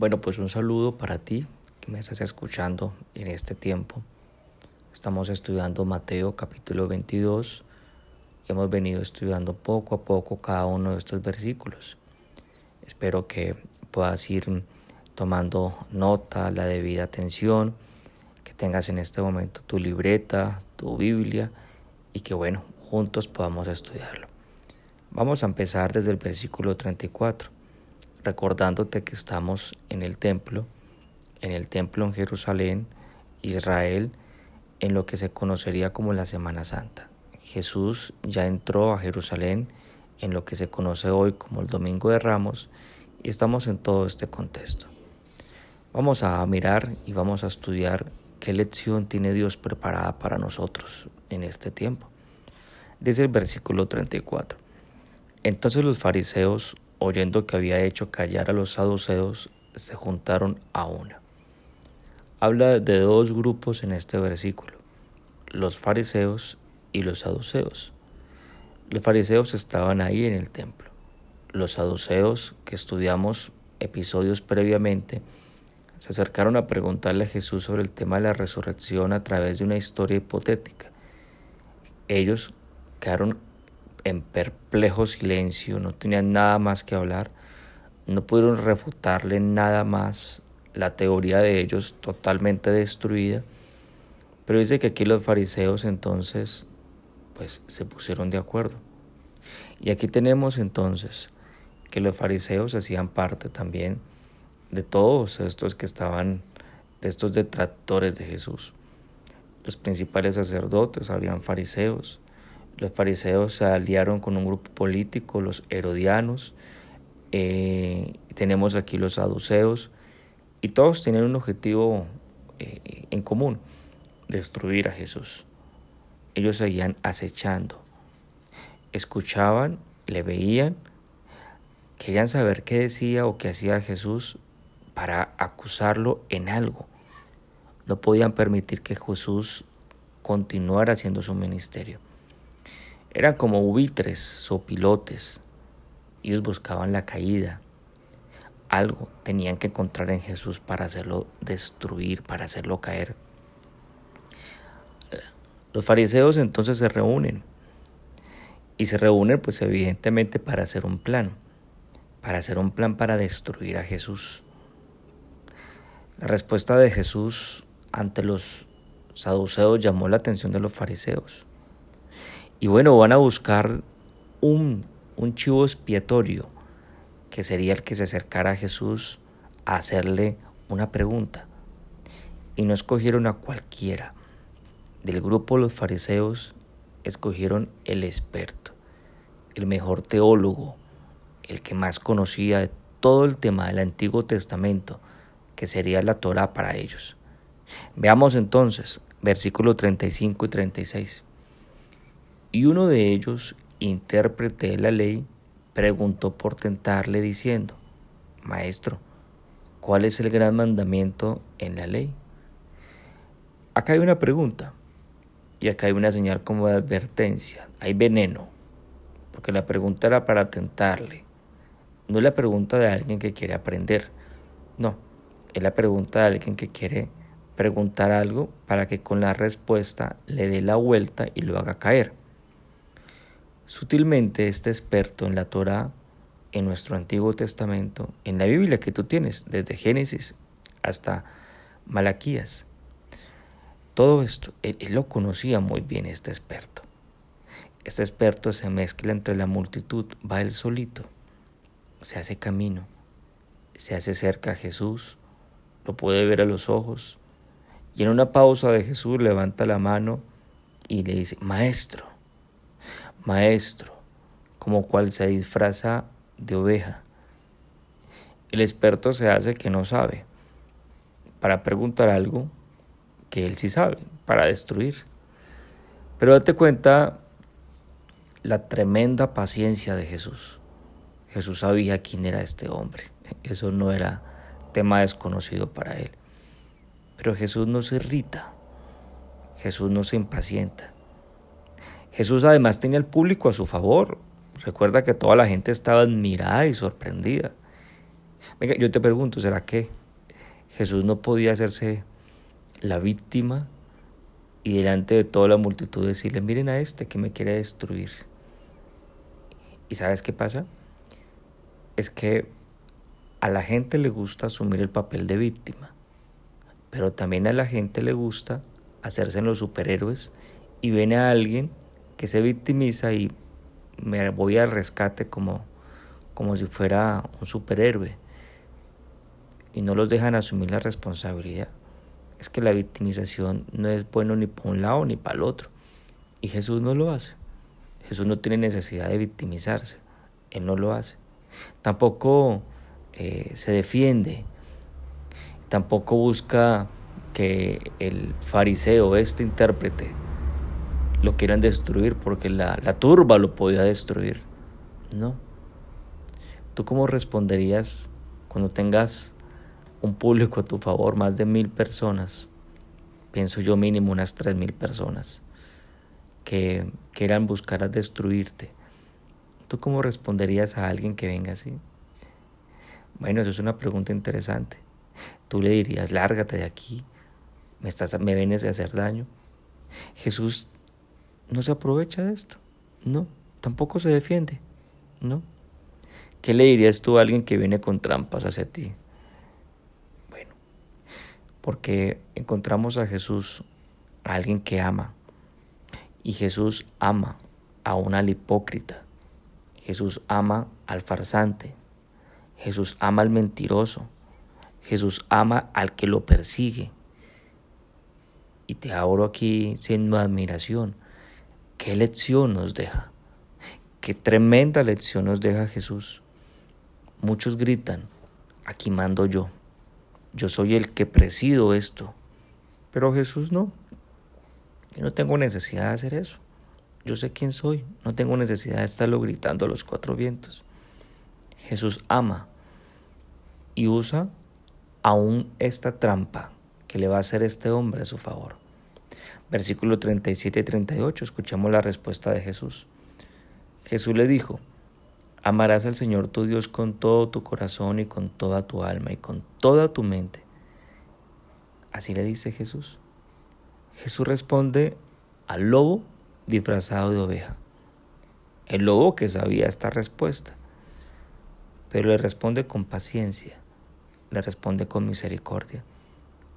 Bueno, pues un saludo para ti que me estás escuchando en este tiempo. Estamos estudiando Mateo capítulo 22 y hemos venido estudiando poco a poco cada uno de estos versículos. Espero que puedas ir tomando nota, la debida atención, que tengas en este momento tu libreta, tu Biblia y que bueno, juntos podamos estudiarlo. Vamos a empezar desde el versículo 34 recordándote que estamos en el templo, en el templo en Jerusalén, Israel, en lo que se conocería como la Semana Santa. Jesús ya entró a Jerusalén en lo que se conoce hoy como el Domingo de Ramos y estamos en todo este contexto. Vamos a mirar y vamos a estudiar qué lección tiene Dios preparada para nosotros en este tiempo. Desde el versículo 34. Entonces los fariseos oyendo que había hecho callar a los saduceos, se juntaron a una. Habla de dos grupos en este versículo, los fariseos y los saduceos. Los fariseos estaban ahí en el templo. Los saduceos, que estudiamos episodios previamente, se acercaron a preguntarle a Jesús sobre el tema de la resurrección a través de una historia hipotética. Ellos quedaron en perplejo silencio, no tenían nada más que hablar, no pudieron refutarle nada más la teoría de ellos totalmente destruida. Pero dice que aquí los fariseos entonces pues se pusieron de acuerdo. Y aquí tenemos entonces que los fariseos hacían parte también de todos estos que estaban, de estos detractores de Jesús. Los principales sacerdotes habían fariseos, los fariseos se aliaron con un grupo político, los herodianos, eh, tenemos aquí los saduceos, y todos tenían un objetivo eh, en común, destruir a Jesús. Ellos seguían acechando, escuchaban, le veían, querían saber qué decía o qué hacía Jesús para acusarlo en algo. No podían permitir que Jesús continuara haciendo su ministerio. Eran como buitres o pilotes. Ellos buscaban la caída. Algo tenían que encontrar en Jesús para hacerlo destruir, para hacerlo caer. Los fariseos entonces se reúnen. Y se reúnen pues evidentemente para hacer un plan. Para hacer un plan para destruir a Jesús. La respuesta de Jesús ante los saduceos llamó la atención de los fariseos. Y bueno, van a buscar un, un chivo expiatorio, que sería el que se acercara a Jesús a hacerle una pregunta. Y no escogieron a cualquiera. Del grupo los fariseos escogieron el experto, el mejor teólogo, el que más conocía de todo el tema del Antiguo Testamento, que sería la Torah para ellos. Veamos entonces versículos 35 y 36. Y uno de ellos, intérprete de la ley, preguntó por tentarle diciendo, Maestro, ¿cuál es el gran mandamiento en la ley? Acá hay una pregunta y acá hay una señal como de advertencia, hay veneno, porque la pregunta era para tentarle. No es la pregunta de alguien que quiere aprender, no, es la pregunta de alguien que quiere preguntar algo para que con la respuesta le dé la vuelta y lo haga caer. Sutilmente este experto en la Torah, en nuestro Antiguo Testamento, en la Biblia que tú tienes, desde Génesis hasta Malaquías. Todo esto, él, lo conocía muy bien este experto. Este experto se mezcla entre la multitud, va él solito, se hace camino, se hace cerca a Jesús, lo puede ver a los ojos, y en una pausa de Jesús levanta la mano y le dice, Maestro, maestro, como cual se disfraza de oveja. El experto se hace que no sabe, para preguntar algo que él sí sabe, para destruir. Pero date cuenta la tremenda paciencia de Jesús. Jesús sabía quién era este hombre. Eso no era tema desconocido para él. Pero Jesús no se irrita. Jesús no se impacienta. Jesús además tenía el público a su favor. Recuerda que toda la gente estaba admirada y sorprendida. Venga, yo te pregunto, ¿será que Jesús no podía hacerse la víctima y delante de toda la multitud decirle, miren a este que me quiere destruir? ¿Y sabes qué pasa? Es que a la gente le gusta asumir el papel de víctima, pero también a la gente le gusta hacerse en los superhéroes y viene a alguien que se victimiza y me voy al rescate como, como si fuera un superhéroe y no los dejan asumir la responsabilidad. Es que la victimización no es bueno ni para un lado ni para el otro. Y Jesús no lo hace. Jesús no tiene necesidad de victimizarse. Él no lo hace. Tampoco eh, se defiende. Tampoco busca que el fariseo, este intérprete, lo quieran destruir porque la, la turba lo podía destruir. No. ¿Tú cómo responderías cuando tengas un público a tu favor, más de mil personas, pienso yo mínimo unas tres mil personas, que quieran buscar a destruirte? ¿Tú cómo responderías a alguien que venga así? Bueno, eso es una pregunta interesante. Tú le dirías, lárgate de aquí, me, estás, me vienes de hacer daño. Jesús no se aprovecha de esto, no, tampoco se defiende, no. ¿Qué le dirías tú a alguien que viene con trampas hacia ti? Bueno, porque encontramos a Jesús, a alguien que ama, y Jesús ama a una hipócrita, Jesús ama al farsante, Jesús ama al mentiroso, Jesús ama al que lo persigue. Y te abro aquí siendo admiración ¿Qué lección nos deja? Qué tremenda lección nos deja Jesús. Muchos gritan, aquí mando yo. Yo soy el que presido esto. Pero Jesús no. Yo no tengo necesidad de hacer eso. Yo sé quién soy. No tengo necesidad de estarlo gritando a los cuatro vientos. Jesús ama y usa aún esta trampa que le va a hacer este hombre a su favor versículo 37 y 38, escuchemos la respuesta de Jesús. Jesús le dijo, amarás al Señor tu Dios con todo tu corazón y con toda tu alma y con toda tu mente. Así le dice Jesús. Jesús responde al lobo disfrazado de oveja. El lobo que sabía esta respuesta, pero le responde con paciencia, le responde con misericordia.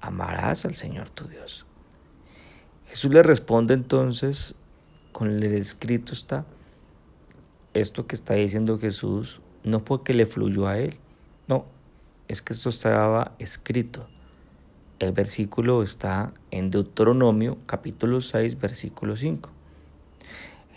Amarás al Señor tu Dios. Jesús le responde entonces con el escrito está. Esto que está diciendo Jesús no porque le fluyó a él, no, es que esto estaba escrito. El versículo está en Deuteronomio capítulo 6 versículo 5.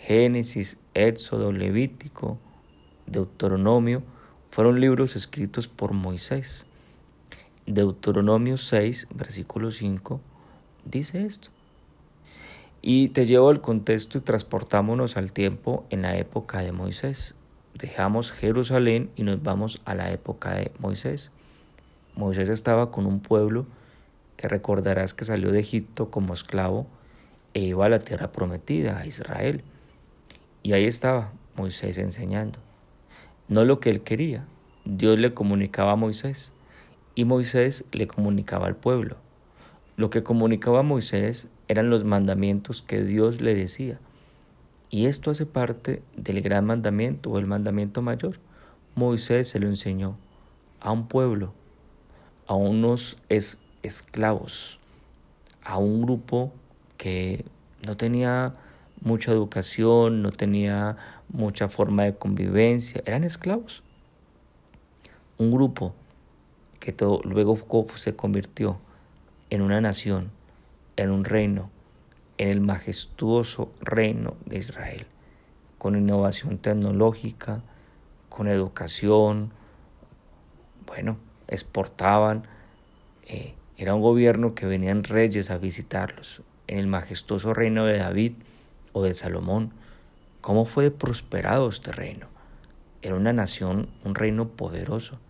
Génesis, Éxodo, Levítico, Deuteronomio fueron libros escritos por Moisés. Deuteronomio 6 versículo 5 dice esto. Y te llevo al contexto y transportámonos al tiempo en la época de Moisés. Dejamos Jerusalén y nos vamos a la época de Moisés. Moisés estaba con un pueblo que recordarás que salió de Egipto como esclavo e iba a la tierra prometida, a Israel. Y ahí estaba Moisés enseñando. No lo que él quería. Dios le comunicaba a Moisés y Moisés le comunicaba al pueblo. Lo que comunicaba a Moisés eran los mandamientos que Dios le decía. Y esto hace parte del gran mandamiento o el mandamiento mayor. Moisés se lo enseñó a un pueblo, a unos esclavos, a un grupo que no tenía mucha educación, no tenía mucha forma de convivencia, eran esclavos. Un grupo que luego se convirtió en una nación en un reino, en el majestuoso reino de Israel, con innovación tecnológica, con educación, bueno, exportaban, eh, era un gobierno que venían reyes a visitarlos, en el majestuoso reino de David o de Salomón. ¿Cómo fue prosperado este reino? Era una nación, un reino poderoso.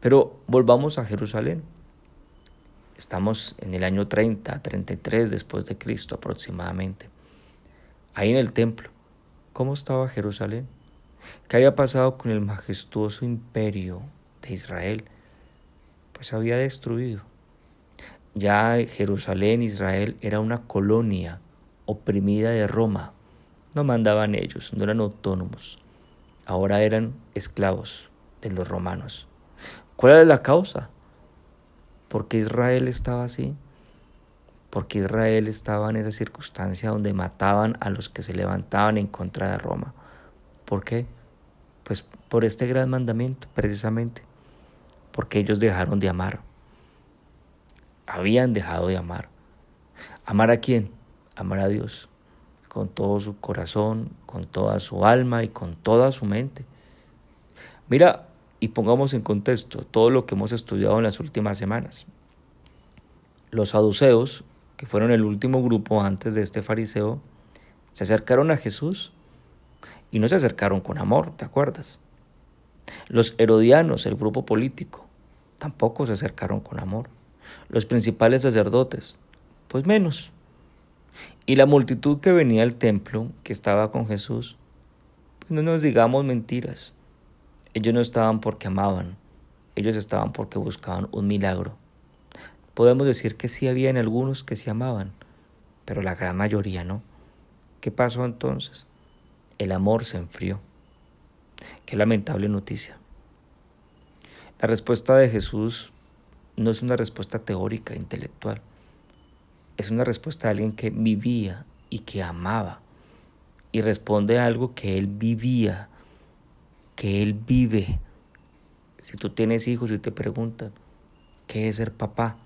Pero volvamos a Jerusalén. Estamos en el año 30, 33 después de Cristo aproximadamente. Ahí en el templo, ¿cómo estaba Jerusalén? ¿Qué había pasado con el majestuoso imperio de Israel, pues había destruido. Ya Jerusalén, Israel, era una colonia oprimida de Roma. No mandaban ellos, no eran autónomos. Ahora eran esclavos de los romanos. ¿Cuál era la causa? ¿Por qué Israel estaba así? ¿Por qué Israel estaba en esa circunstancia donde mataban a los que se levantaban en contra de Roma? ¿Por qué? Pues por este gran mandamiento, precisamente. Porque ellos dejaron de amar. Habían dejado de amar. ¿Amar a quién? Amar a Dios. Con todo su corazón, con toda su alma y con toda su mente. Mira, y pongamos en contexto todo lo que hemos estudiado en las últimas semanas. Los saduceos, que fueron el último grupo antes de este fariseo, se acercaron a Jesús y no se acercaron con amor, ¿te acuerdas? Los herodianos, el grupo político, tampoco se acercaron con amor. Los principales sacerdotes, pues menos. Y la multitud que venía al templo, que estaba con Jesús, pues no nos digamos mentiras. Ellos no estaban porque amaban, ellos estaban porque buscaban un milagro. Podemos decir que sí había en algunos que sí amaban, pero la gran mayoría no. ¿Qué pasó entonces? El amor se enfrió. Qué lamentable noticia. La respuesta de Jesús no es una respuesta teórica, intelectual. Es una respuesta de alguien que vivía y que amaba. Y responde a algo que él vivía que Él vive. Si tú tienes hijos y te preguntan, ¿qué es ser papá?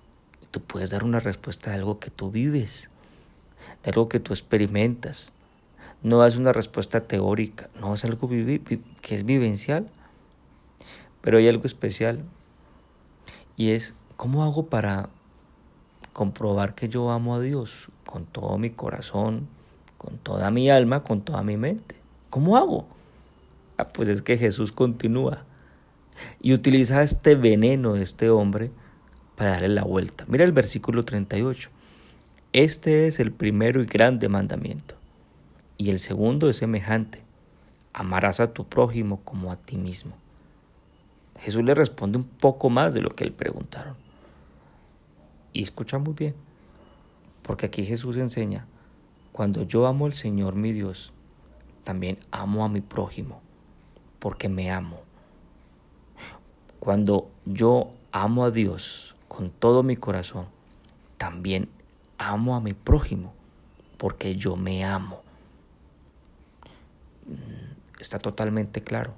Tú puedes dar una respuesta de algo que tú vives, de algo que tú experimentas. No es una respuesta teórica, no es algo que es vivencial. Pero hay algo especial y es, ¿cómo hago para comprobar que yo amo a Dios con todo mi corazón, con toda mi alma, con toda mi mente? ¿Cómo hago? Ah, pues es que Jesús continúa y utiliza este veneno de este hombre para darle la vuelta. Mira el versículo 38. Este es el primero y grande mandamiento. Y el segundo es semejante. Amarás a tu prójimo como a ti mismo. Jesús le responde un poco más de lo que le preguntaron. Y escucha muy bien, porque aquí Jesús enseña, cuando yo amo al Señor mi Dios, también amo a mi prójimo porque me amo. Cuando yo amo a Dios con todo mi corazón, también amo a mi prójimo porque yo me amo. Mm, está totalmente claro.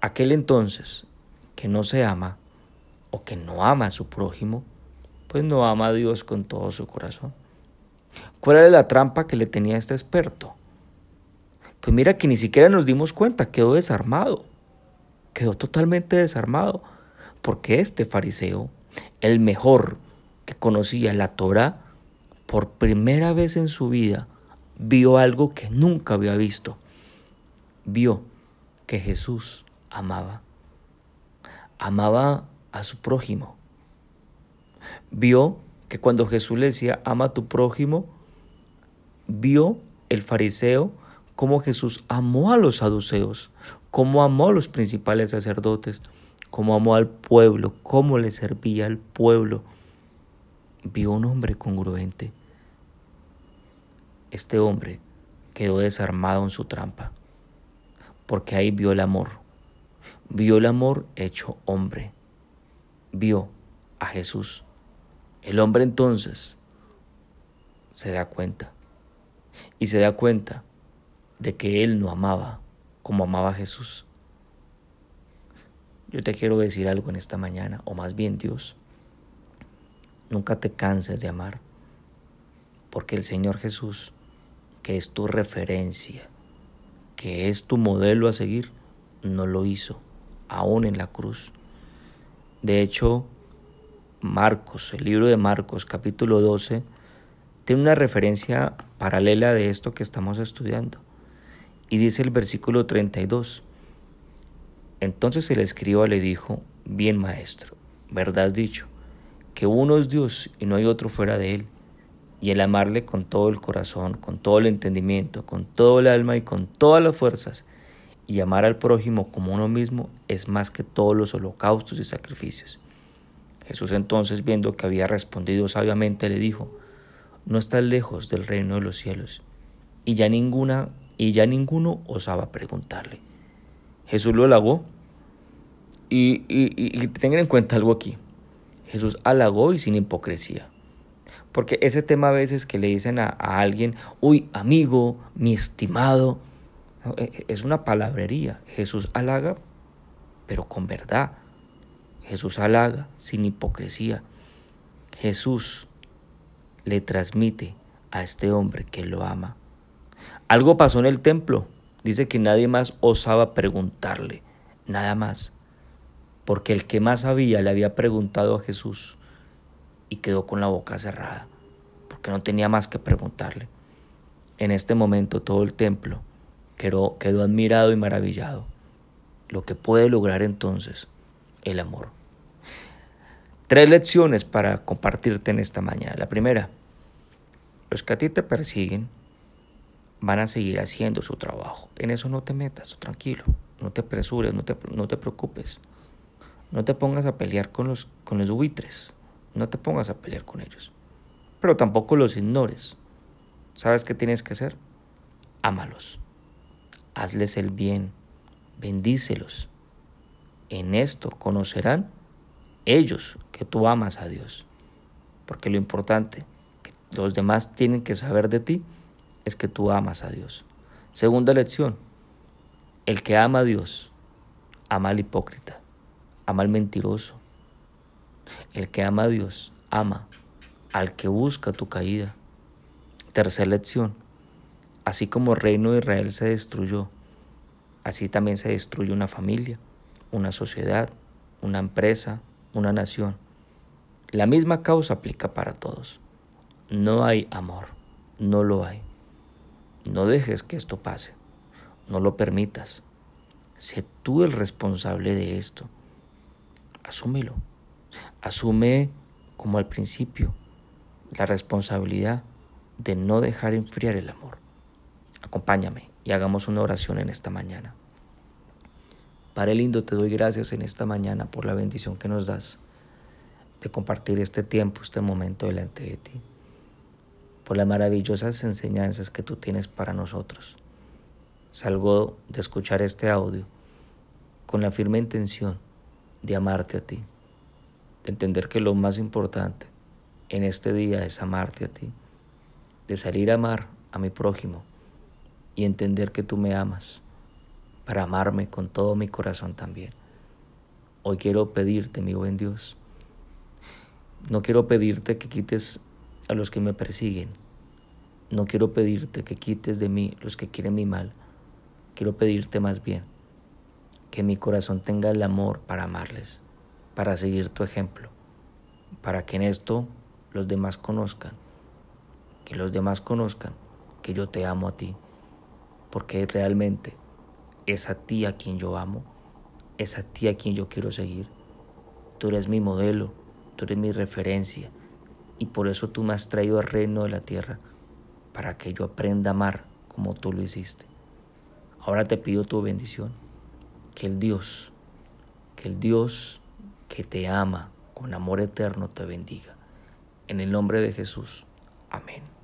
Aquel entonces que no se ama o que no ama a su prójimo, pues no ama a Dios con todo su corazón. ¿Cuál era la trampa que le tenía este experto? Pues mira que ni siquiera nos dimos cuenta, quedó desarmado, quedó totalmente desarmado, porque este fariseo, el mejor que conocía la Torah, por primera vez en su vida vio algo que nunca había visto. Vio que Jesús amaba. Amaba a su prójimo. Vio que cuando Jesús le decía, ama a tu prójimo, vio el fariseo cómo Jesús amó a los saduceos, cómo amó a los principales sacerdotes, cómo amó al pueblo, cómo le servía al pueblo. Vio un hombre congruente. Este hombre quedó desarmado en su trampa, porque ahí vio el amor. Vio el amor hecho hombre. Vio a Jesús. El hombre entonces se da cuenta. Y se da cuenta de que él no amaba como amaba Jesús. Yo te quiero decir algo en esta mañana, o más bien Dios, nunca te canses de amar, porque el Señor Jesús, que es tu referencia, que es tu modelo a seguir, no lo hizo, aún en la cruz. De hecho, Marcos, el libro de Marcos, capítulo 12, tiene una referencia paralela de esto que estamos estudiando. Y dice el versículo 32. Entonces el escriba le dijo, bien maestro, verdad has dicho, que uno es Dios y no hay otro fuera de él, y el amarle con todo el corazón, con todo el entendimiento, con todo el alma y con todas las fuerzas, y amar al prójimo como uno mismo es más que todos los holocaustos y sacrificios. Jesús entonces, viendo que había respondido sabiamente, le dijo, no estás lejos del reino de los cielos. Y ya ninguna y ya ninguno osaba preguntarle. Jesús lo halagó y, y, tengan en cuenta algo aquí. Jesús halagó y sin hipocresía. Porque ese tema a veces que le dicen a, a alguien, uy, amigo, mi estimado, e, e, es una palabrería. Jesús halaga, pero con verdad. Jesús halaga sin hipocresía. Jesús le transmite a este hombre que lo ama. Algo pasó en el templo. Dice que nadie más osaba preguntarle, nada más, porque el que más sabía le había preguntado a Jesús y quedó con la boca cerrada, porque no tenía más que preguntarle. En este momento todo el templo quedó, quedó admirado y maravillado, lo que puede lograr entonces el amor. Tres lecciones para compartirte en esta mañana. La primera, los que a ti te persiguen van a seguir haciendo su trabajo. En eso no te metas, tranquilo, no te apresures, no te, no te preocupes. No te pongas a pelear con los, con los buitres, no te pongas a pelear con ellos. Pero tampoco los ignores. ¿Sabes qué tienes que hacer? Ámalos. Hazles el bien, bendícelos. En esto conocerán ellos que tú amas a Dios. Porque lo importante que los demás tienen que saber de ti es que tú amas a Dios. Segunda lección, el que ama a Dios ama al hipócrita, ama al mentiroso. El que ama a Dios ama al que busca tu caída. Tercera lección, así como el reino de Israel se destruyó, así también se destruye una familia, una sociedad, una empresa, una nación. La misma causa aplica para todos. No hay amor, no lo hay. No dejes que esto pase, no lo permitas. Sé tú el responsable de esto. Asúmelo. Asume, como al principio, la responsabilidad de no dejar enfriar el amor. Acompáñame y hagamos una oración en esta mañana. Padre lindo, te doy gracias en esta mañana por la bendición que nos das de compartir este tiempo, este momento delante de ti, por las maravillosas enseñanzas que tú tienes para nosotros. Salgo de escuchar este audio con la firme intención de amarte a ti, de entender que lo más importante en este día es amarte a ti, de salir a amar a mi prójimo y entender que tú me amas para amarme con todo mi corazón también. Hoy quiero pedirte, mi buen Dios, no quiero pedirte que quites a los que me persiguen, no quiero pedirte que quites de mí los que quieren mi mal, quiero pedirte más bien que mi corazón tenga el amor para amarles, para seguir tu ejemplo, para que en esto los demás conozcan, que los demás conozcan que yo te amo a ti, porque realmente es a ti a quien yo amo, es a ti a quien yo quiero seguir. Tú eres mi modelo, tú eres mi referencia y por eso tú me has traído al reino de la tierra para que yo aprenda a amar como tú lo hiciste. Ahora te pido tu bendición, que el Dios, que el Dios que te ama con amor eterno te bendiga. En el nombre de Jesús. Amén.